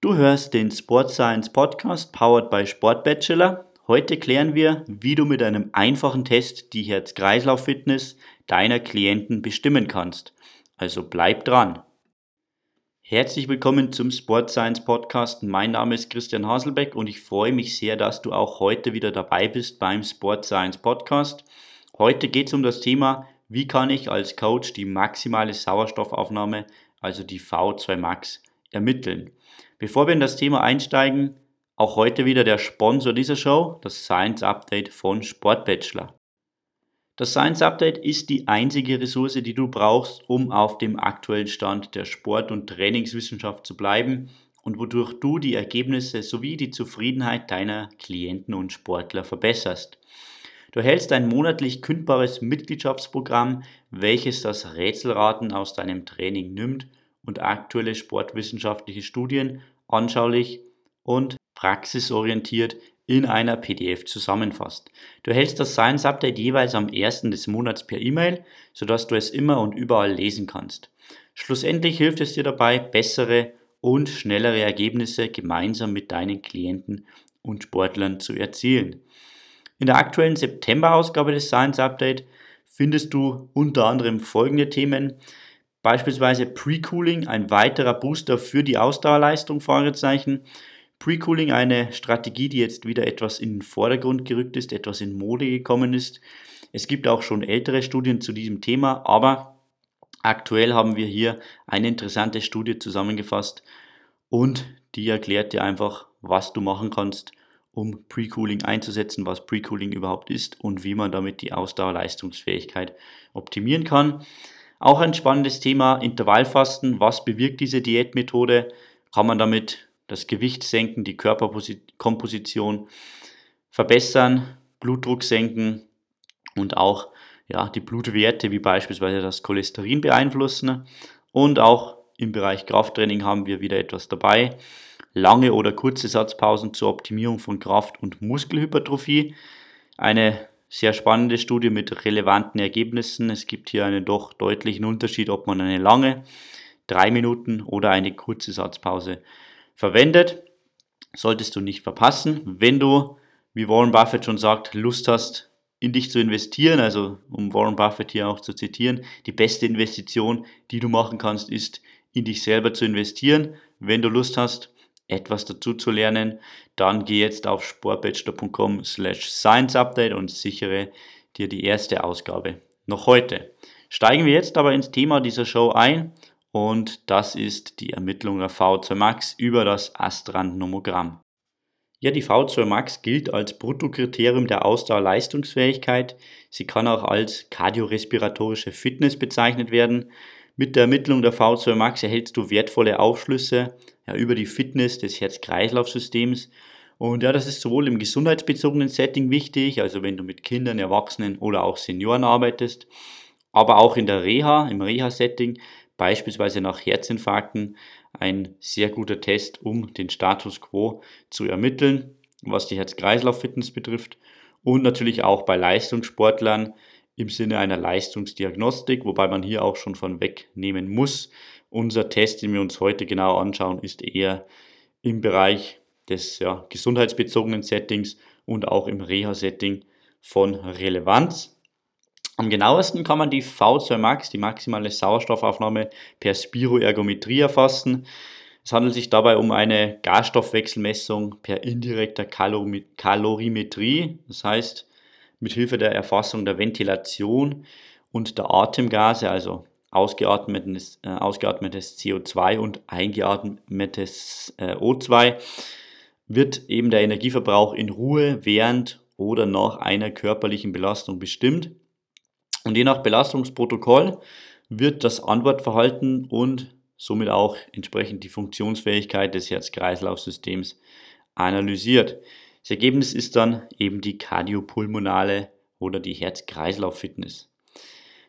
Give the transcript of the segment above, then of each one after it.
Du hörst den Sport Science Podcast powered by Sport Bachelor. Heute klären wir, wie du mit einem einfachen Test die Herz-Kreislauf-Fitness deiner Klienten bestimmen kannst. Also bleib dran. Herzlich willkommen zum Sport Science Podcast. Mein Name ist Christian Haselbeck und ich freue mich sehr, dass du auch heute wieder dabei bist beim Sport Science Podcast. Heute geht es um das Thema, wie kann ich als Coach die maximale Sauerstoffaufnahme, also die V2 Max, ermitteln. Bevor wir in das Thema einsteigen, auch heute wieder der Sponsor dieser Show, das Science Update von Sport Bachelor. Das Science Update ist die einzige Ressource, die du brauchst, um auf dem aktuellen Stand der Sport- und Trainingswissenschaft zu bleiben und wodurch du die Ergebnisse sowie die Zufriedenheit deiner Klienten und Sportler verbesserst. Du erhältst ein monatlich kündbares Mitgliedschaftsprogramm, welches das Rätselraten aus deinem Training nimmt und aktuelle sportwissenschaftliche Studien anschaulich und praxisorientiert in einer PDF zusammenfasst. Du erhältst das Science Update jeweils am ersten des Monats per E-Mail, sodass du es immer und überall lesen kannst. Schlussendlich hilft es dir dabei, bessere und schnellere Ergebnisse gemeinsam mit deinen Klienten und Sportlern zu erzielen. In der aktuellen September-Ausgabe des Science Update findest du unter anderem folgende Themen. Beispielsweise Pre-Cooling, ein weiterer Booster für die Ausdauerleistung, Fragezeichen. Pre-Cooling, eine Strategie, die jetzt wieder etwas in den Vordergrund gerückt ist, etwas in Mode gekommen ist. Es gibt auch schon ältere Studien zu diesem Thema, aber aktuell haben wir hier eine interessante Studie zusammengefasst und die erklärt dir einfach, was du machen kannst, um Pre-Cooling einzusetzen, was Pre-Cooling überhaupt ist und wie man damit die Ausdauerleistungsfähigkeit optimieren kann. Auch ein spannendes Thema, Intervallfasten. Was bewirkt diese Diätmethode? Kann man damit das Gewicht senken, die Körperkomposition verbessern, Blutdruck senken und auch ja, die Blutwerte wie beispielsweise das Cholesterin beeinflussen. Und auch im Bereich Krafttraining haben wir wieder etwas dabei. Lange oder kurze Satzpausen zur Optimierung von Kraft- und Muskelhypertrophie. Eine sehr spannende Studie mit relevanten Ergebnissen. Es gibt hier einen doch deutlichen Unterschied, ob man eine lange, drei Minuten oder eine kurze Satzpause verwendet. Solltest du nicht verpassen. Wenn du, wie Warren Buffett schon sagt, Lust hast, in dich zu investieren, also um Warren Buffett hier auch zu zitieren, die beste Investition, die du machen kannst, ist in dich selber zu investieren. Wenn du Lust hast, etwas dazu zu lernen, dann geh jetzt auf sportbachelor.com slash science update und sichere dir die erste Ausgabe noch heute. Steigen wir jetzt aber ins Thema dieser Show ein und das ist die Ermittlung der V2 Max über das Astrand-Nomogramm. Ja, die V2 Max gilt als Bruttokriterium der Ausdauerleistungsfähigkeit. Sie kann auch als kardiorespiratorische Fitness bezeichnet werden. Mit der Ermittlung der V2 Max erhältst du wertvolle Aufschlüsse ja, über die Fitness des Herz-Kreislauf-Systems. Und ja, das ist sowohl im gesundheitsbezogenen Setting wichtig, also wenn du mit Kindern, Erwachsenen oder auch Senioren arbeitest, aber auch in der Reha, im Reha-Setting, beispielsweise nach Herzinfarkten, ein sehr guter Test, um den Status quo zu ermitteln, was die Herz-Kreislauf-Fitness betrifft. Und natürlich auch bei Leistungssportlern im Sinne einer Leistungsdiagnostik, wobei man hier auch schon von wegnehmen muss, unser Test, den wir uns heute genau anschauen, ist eher im Bereich des ja, gesundheitsbezogenen Settings und auch im Reha-Setting von Relevanz. Am genauesten kann man die V2 Max, die maximale Sauerstoffaufnahme per Spiroergometrie erfassen. Es handelt sich dabei um eine Gasstoffwechselmessung per indirekter Kalorimetrie, das heißt mit Hilfe der Erfassung der Ventilation und der Atemgase, also ausgeatmetes, äh, ausgeatmetes CO2 und eingeatmetes äh, O2 wird eben der Energieverbrauch in Ruhe während oder nach einer körperlichen Belastung bestimmt. Und je nach Belastungsprotokoll wird das Antwortverhalten und somit auch entsprechend die Funktionsfähigkeit des Herz-Kreislauf-Systems analysiert. Das Ergebnis ist dann eben die kardiopulmonale oder die Herz-Kreislauf-Fitness.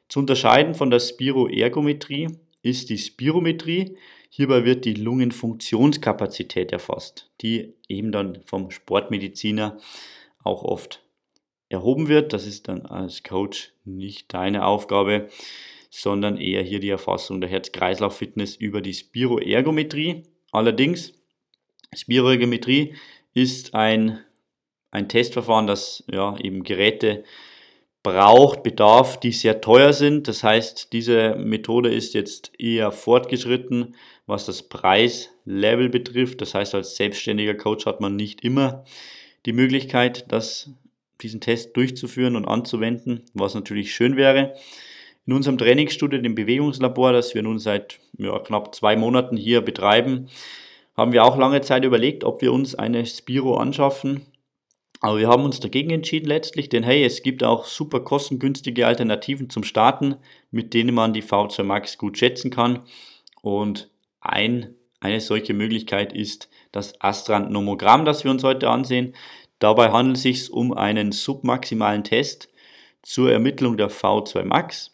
Zu unterscheiden von der Spiroergometrie ist die Spirometrie. Hierbei wird die Lungenfunktionskapazität erfasst, die eben dann vom Sportmediziner auch oft erhoben wird. Das ist dann als Coach nicht deine Aufgabe, sondern eher hier die Erfassung der Herz-Kreislauf-Fitness über die Spiroergometrie. Allerdings Spiroergometrie ist ein, ein Testverfahren, das ja, eben Geräte braucht, bedarf, die sehr teuer sind. Das heißt, diese Methode ist jetzt eher fortgeschritten, was das Preislevel betrifft. Das heißt, als selbstständiger Coach hat man nicht immer die Möglichkeit, das, diesen Test durchzuführen und anzuwenden, was natürlich schön wäre. In unserem Trainingsstudio, dem Bewegungslabor, das wir nun seit ja, knapp zwei Monaten hier betreiben, haben wir auch lange Zeit überlegt, ob wir uns eine Spiro anschaffen. Aber wir haben uns dagegen entschieden letztlich, denn hey, es gibt auch super kostengünstige Alternativen zum Starten, mit denen man die V2 Max gut schätzen kann. Und ein, eine solche Möglichkeit ist das Astrand-Nomogramm, das wir uns heute ansehen. Dabei handelt es sich um einen submaximalen Test zur Ermittlung der V2 Max.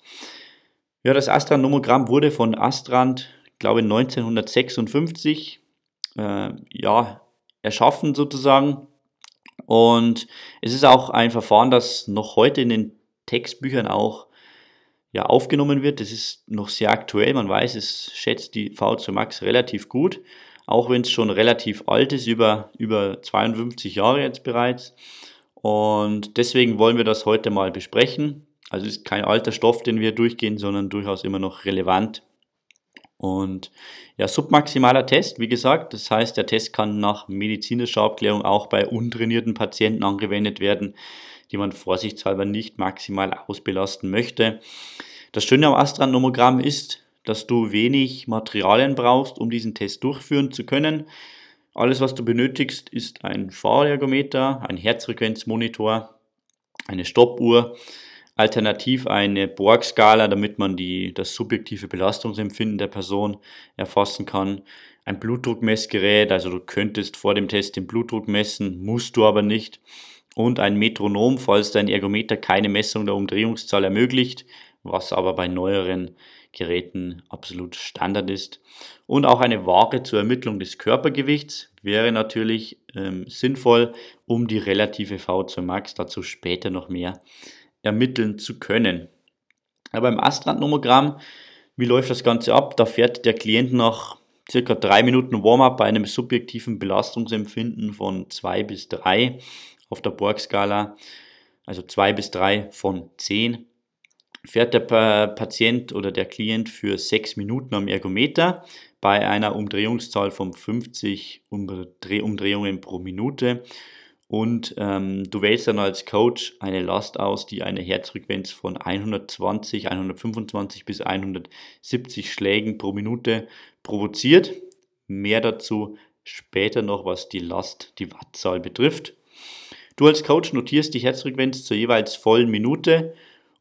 Ja, das Astrand-Nomogramm wurde von Astrand, glaube ich, 1956 äh, ja, erschaffen sozusagen. Und es ist auch ein Verfahren, das noch heute in den Textbüchern auch ja, aufgenommen wird. Das ist noch sehr aktuell. Man weiß, es schätzt die V2 Max relativ gut, auch wenn es schon relativ alt ist, über, über 52 Jahre jetzt bereits. Und deswegen wollen wir das heute mal besprechen. Also es ist kein alter Stoff, den wir durchgehen, sondern durchaus immer noch relevant und ja, submaximaler Test, wie gesagt, das heißt, der Test kann nach medizinischer Abklärung auch bei untrainierten Patienten angewendet werden, die man vorsichtshalber nicht maximal ausbelasten möchte. Das Schöne am Astra-Nomogramm ist, dass du wenig Materialien brauchst, um diesen Test durchführen zu können. Alles, was du benötigst, ist ein Fahrergometer, ein Herzfrequenzmonitor, eine Stoppuhr, Alternativ eine Borg-Skala, damit man die, das subjektive Belastungsempfinden der Person erfassen kann. Ein Blutdruckmessgerät, also du könntest vor dem Test den Blutdruck messen, musst du aber nicht. Und ein Metronom, falls dein Ergometer keine Messung der Umdrehungszahl ermöglicht, was aber bei neueren Geräten absolut Standard ist. Und auch eine Waage zur Ermittlung des Körpergewichts wäre natürlich ähm, sinnvoll, um die relative V2 Max dazu später noch mehr ermitteln zu können. Aber beim Astrand-Nomogramm, wie läuft das Ganze ab? Da fährt der Klient nach circa drei Minuten Warm-up bei einem subjektiven Belastungsempfinden von 2 bis 3 auf der Borg-Skala, also 2 bis 3 von 10, fährt der Patient oder der Klient für 6 Minuten am Ergometer bei einer Umdrehungszahl von 50 Umdrehungen pro Minute und ähm, du wählst dann als Coach eine Last aus, die eine Herzfrequenz von 120, 125 bis 170 Schlägen pro Minute provoziert. Mehr dazu später noch, was die Last, die Wattzahl betrifft. Du als Coach notierst die Herzfrequenz zur jeweils vollen Minute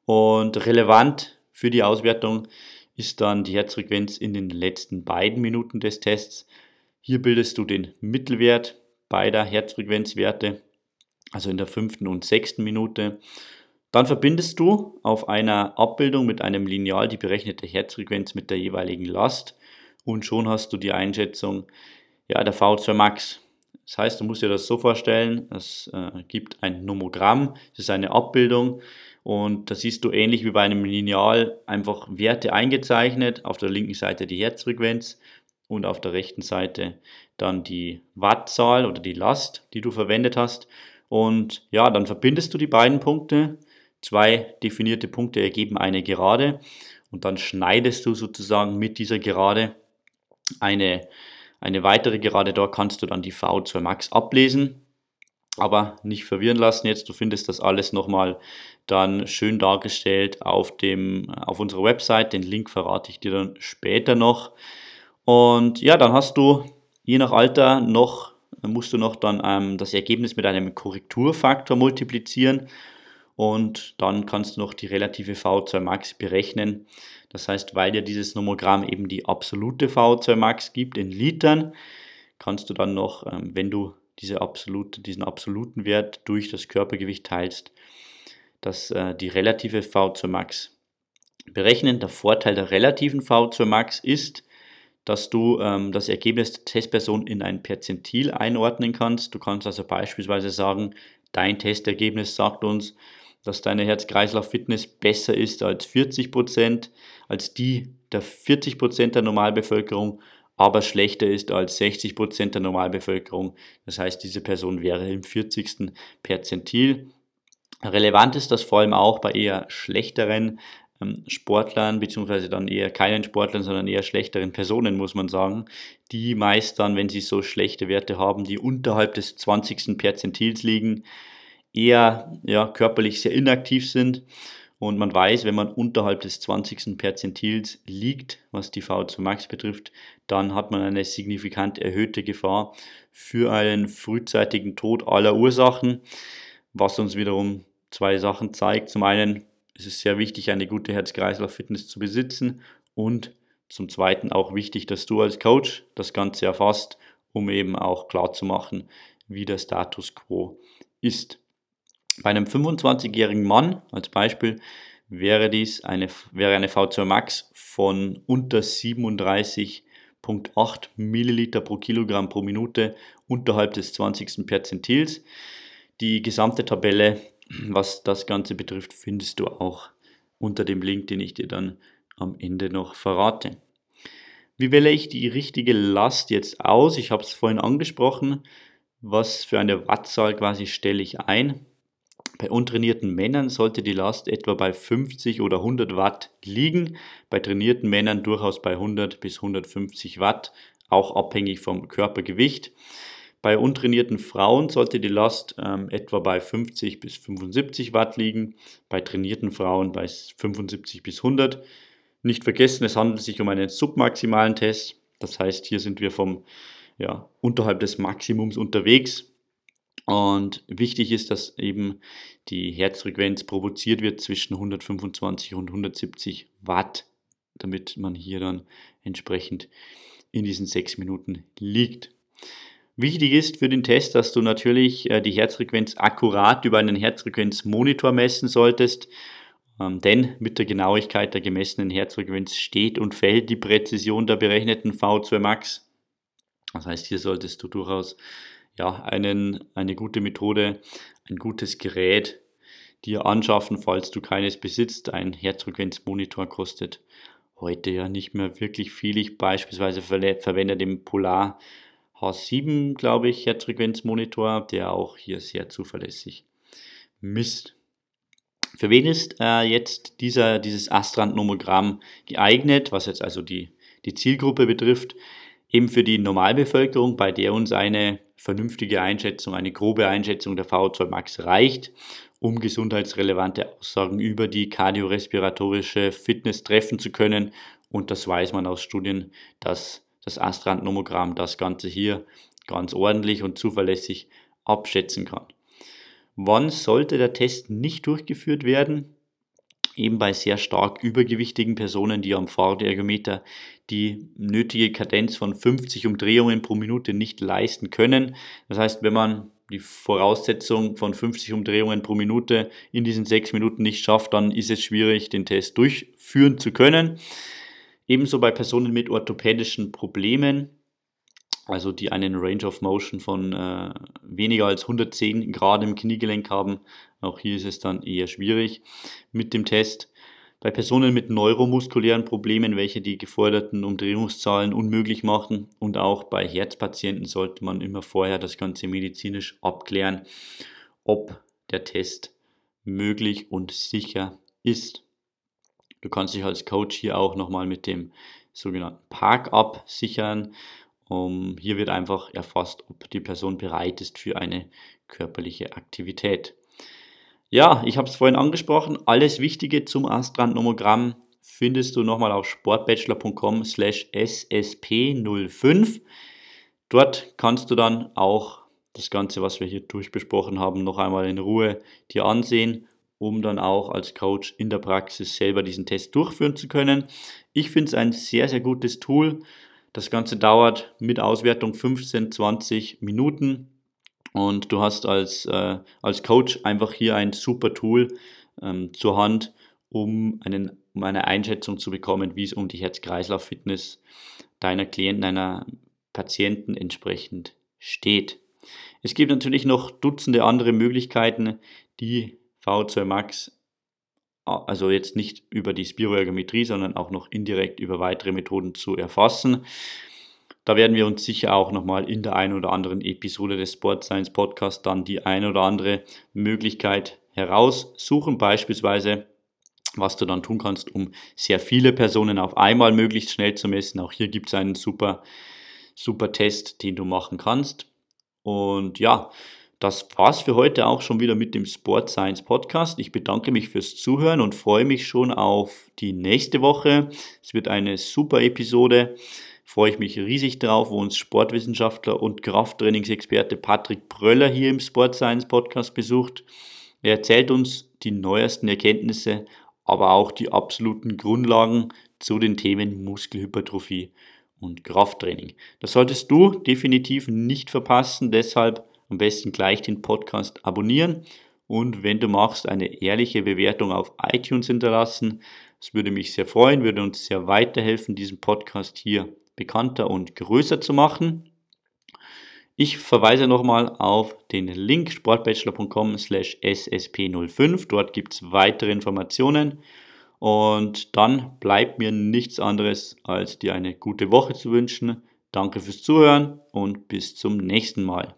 und relevant für die Auswertung ist dann die Herzfrequenz in den letzten beiden Minuten des Tests. Hier bildest du den Mittelwert beider Herzfrequenzwerte, also in der fünften und sechsten Minute. Dann verbindest du auf einer Abbildung mit einem Lineal die berechnete Herzfrequenz mit der jeweiligen Last und schon hast du die Einschätzung ja, der V2 Max. Das heißt, du musst dir das so vorstellen, es äh, gibt ein Nomogramm, das ist eine Abbildung und da siehst du ähnlich wie bei einem Lineal einfach Werte eingezeichnet, auf der linken Seite die Herzfrequenz und auf der rechten Seite dann die Wattzahl oder die Last, die du verwendet hast. Und ja, dann verbindest du die beiden Punkte. Zwei definierte Punkte ergeben eine Gerade und dann schneidest du sozusagen mit dieser Gerade eine, eine weitere Gerade. Dort kannst du dann die V2 Max ablesen. Aber nicht verwirren lassen jetzt, du findest das alles nochmal dann schön dargestellt auf, dem, auf unserer Website. Den Link verrate ich dir dann später noch. Und ja, dann hast du je nach Alter noch, musst du noch dann ähm, das Ergebnis mit einem Korrekturfaktor multiplizieren und dann kannst du noch die relative V2 Max berechnen. Das heißt, weil dir dieses Nomogramm eben die absolute V2 Max gibt in Litern, kannst du dann noch, ähm, wenn du diese absolute, diesen absoluten Wert durch das Körpergewicht teilst, dass äh, die relative V2 Max berechnen. Der Vorteil der relativen V2 Max ist, dass du ähm, das Ergebnis der Testperson in ein Perzentil einordnen kannst. Du kannst also beispielsweise sagen, dein Testergebnis sagt uns, dass deine Herz-Kreislauf-Fitness besser ist als 40 Prozent, als die der 40 Prozent der Normalbevölkerung, aber schlechter ist als 60 Prozent der Normalbevölkerung. Das heißt, diese Person wäre im 40. Perzentil. Relevant ist das vor allem auch bei eher schlechteren Sportlern, beziehungsweise dann eher keinen Sportlern, sondern eher schlechteren Personen, muss man sagen, die meist dann, wenn sie so schlechte Werte haben, die unterhalb des 20. Perzentils liegen, eher ja, körperlich sehr inaktiv sind. Und man weiß, wenn man unterhalb des 20. Perzentils liegt, was die VO2 Max betrifft, dann hat man eine signifikant erhöhte Gefahr für einen frühzeitigen Tod aller Ursachen, was uns wiederum zwei Sachen zeigt. Zum einen ist es sehr wichtig, eine gute Herz-Kreislauf-Fitness zu besitzen und zum Zweiten auch wichtig, dass du als Coach das Ganze erfasst, um eben auch klar zu machen, wie der Status quo ist. Bei einem 25-jährigen Mann als Beispiel wäre dies eine, wäre eine V2 Max von unter 37,8 Milliliter pro Kilogramm pro Minute unterhalb des 20. Perzentils. Die gesamte Tabelle was das Ganze betrifft, findest du auch unter dem Link, den ich dir dann am Ende noch verrate. Wie wähle ich die richtige Last jetzt aus? Ich habe es vorhin angesprochen. Was für eine Wattzahl quasi stelle ich ein? Bei untrainierten Männern sollte die Last etwa bei 50 oder 100 Watt liegen, bei trainierten Männern durchaus bei 100 bis 150 Watt, auch abhängig vom Körpergewicht. Bei untrainierten Frauen sollte die Last ähm, etwa bei 50 bis 75 Watt liegen, bei trainierten Frauen bei 75 bis 100. Nicht vergessen, es handelt sich um einen submaximalen Test. Das heißt, hier sind wir vom ja, unterhalb des Maximums unterwegs. Und wichtig ist, dass eben die Herzfrequenz provoziert wird zwischen 125 und 170 Watt, damit man hier dann entsprechend in diesen sechs Minuten liegt. Wichtig ist für den Test, dass du natürlich äh, die Herzfrequenz akkurat über einen Herzfrequenzmonitor messen solltest, ähm, denn mit der Genauigkeit der gemessenen Herzfrequenz steht und fällt die Präzision der berechneten V2 Max. Das heißt, hier solltest du durchaus ja, einen, eine gute Methode, ein gutes Gerät dir anschaffen, falls du keines besitzt. Ein Herzfrequenzmonitor kostet heute ja nicht mehr wirklich viel. Ich beispielsweise verwende den Polar H7, glaube ich, Herzfrequenzmonitor, der auch hier sehr zuverlässig misst. Für wen ist äh, jetzt dieser, dieses Astrand-Nomogramm geeignet, was jetzt also die, die Zielgruppe betrifft? Eben für die Normalbevölkerung, bei der uns eine vernünftige Einschätzung, eine grobe Einschätzung der VO2 Max reicht, um gesundheitsrelevante Aussagen über die kardiorespiratorische Fitness treffen zu können. Und das weiß man aus Studien, dass das Astrand-Nomogramm das Ganze hier ganz ordentlich und zuverlässig abschätzen kann. Wann sollte der Test nicht durchgeführt werden? Eben bei sehr stark übergewichtigen Personen, die am Fahrradergometer die nötige Kadenz von 50 Umdrehungen pro Minute nicht leisten können. Das heißt, wenn man die Voraussetzung von 50 Umdrehungen pro Minute in diesen sechs Minuten nicht schafft, dann ist es schwierig, den Test durchführen zu können. Ebenso bei Personen mit orthopädischen Problemen, also die einen Range of Motion von äh, weniger als 110 Grad im Kniegelenk haben. Auch hier ist es dann eher schwierig mit dem Test. Bei Personen mit neuromuskulären Problemen, welche die geforderten Umdrehungszahlen unmöglich machen und auch bei Herzpatienten sollte man immer vorher das Ganze medizinisch abklären, ob der Test möglich und sicher ist. Du kannst dich als Coach hier auch nochmal mit dem sogenannten Park-Up sichern. Um, hier wird einfach erfasst, ob die Person bereit ist für eine körperliche Aktivität. Ja, ich habe es vorhin angesprochen. Alles Wichtige zum Astrand-Nomogramm findest du nochmal auf sportbachelor.com slash ssp05. Dort kannst du dann auch das Ganze, was wir hier durchbesprochen haben, noch einmal in Ruhe dir ansehen um dann auch als Coach in der Praxis selber diesen Test durchführen zu können. Ich finde es ein sehr, sehr gutes Tool. Das Ganze dauert mit Auswertung 15, 20 Minuten und du hast als, äh, als Coach einfach hier ein super Tool ähm, zur Hand, um, einen, um eine Einschätzung zu bekommen, wie es um die Herz-Kreislauf-Fitness deiner Klienten, deiner Patienten entsprechend steht. Es gibt natürlich noch Dutzende andere Möglichkeiten, die V2 Max, also jetzt nicht über die Spiroergometrie, sondern auch noch indirekt über weitere Methoden zu erfassen. Da werden wir uns sicher auch nochmal in der einen oder anderen Episode des Sport Science Podcasts dann die ein oder andere Möglichkeit heraussuchen, beispielsweise was du dann tun kannst, um sehr viele Personen auf einmal möglichst schnell zu messen. Auch hier gibt es einen super, super Test, den du machen kannst. Und ja, das war's für heute auch schon wieder mit dem Sport Science Podcast. Ich bedanke mich fürs Zuhören und freue mich schon auf die nächste Woche. Es wird eine super Episode. Freue ich mich riesig drauf, wo uns Sportwissenschaftler und Krafttrainingsexperte Patrick Bröller hier im Sport Science Podcast besucht. Er erzählt uns die neuesten Erkenntnisse, aber auch die absoluten Grundlagen zu den Themen Muskelhypertrophie und Krafttraining. Das solltest du definitiv nicht verpassen, deshalb am besten gleich den Podcast abonnieren und wenn du machst, eine ehrliche Bewertung auf iTunes hinterlassen. Das würde mich sehr freuen, würde uns sehr weiterhelfen, diesen Podcast hier bekannter und größer zu machen. Ich verweise nochmal auf den Link sportbachelor.com slash ssp05. Dort gibt es weitere Informationen. Und dann bleibt mir nichts anderes, als dir eine gute Woche zu wünschen. Danke fürs Zuhören und bis zum nächsten Mal.